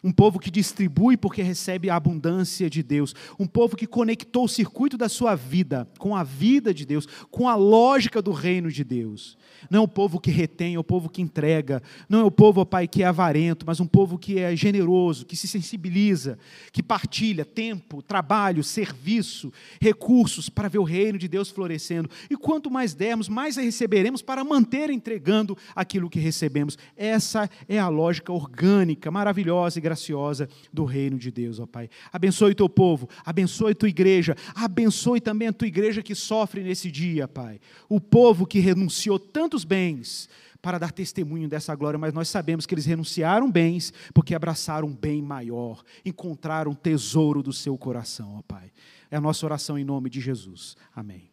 um povo que distribui porque recebe a abundância de Deus. Um povo que conectou o circuito da sua vida com a vida de Deus, com a lógica do reino de Deus. Não é o povo que retém, é o povo que entrega. Não é o povo, ó Pai, que é avarento, mas um povo que é generoso, que se sensibiliza, que partilha tempo, trabalho, serviço, recursos para ver o reino de Deus florescendo. E quanto mais dermos, mais receberemos para manter entregando aquilo que recebemos. Essa é a lógica orgânica, maravilhosa e graciosa do reino de Deus, ó Pai. Abençoe o teu povo, abençoe a tua igreja, abençoe também a tua igreja que sofre nesse dia, Pai. O povo que renunciou tantos bens para dar testemunho dessa glória, mas nós sabemos que eles renunciaram bens porque abraçaram um bem maior, encontraram tesouro do seu coração, ó Pai. É a nossa oração em nome de Jesus. Amém.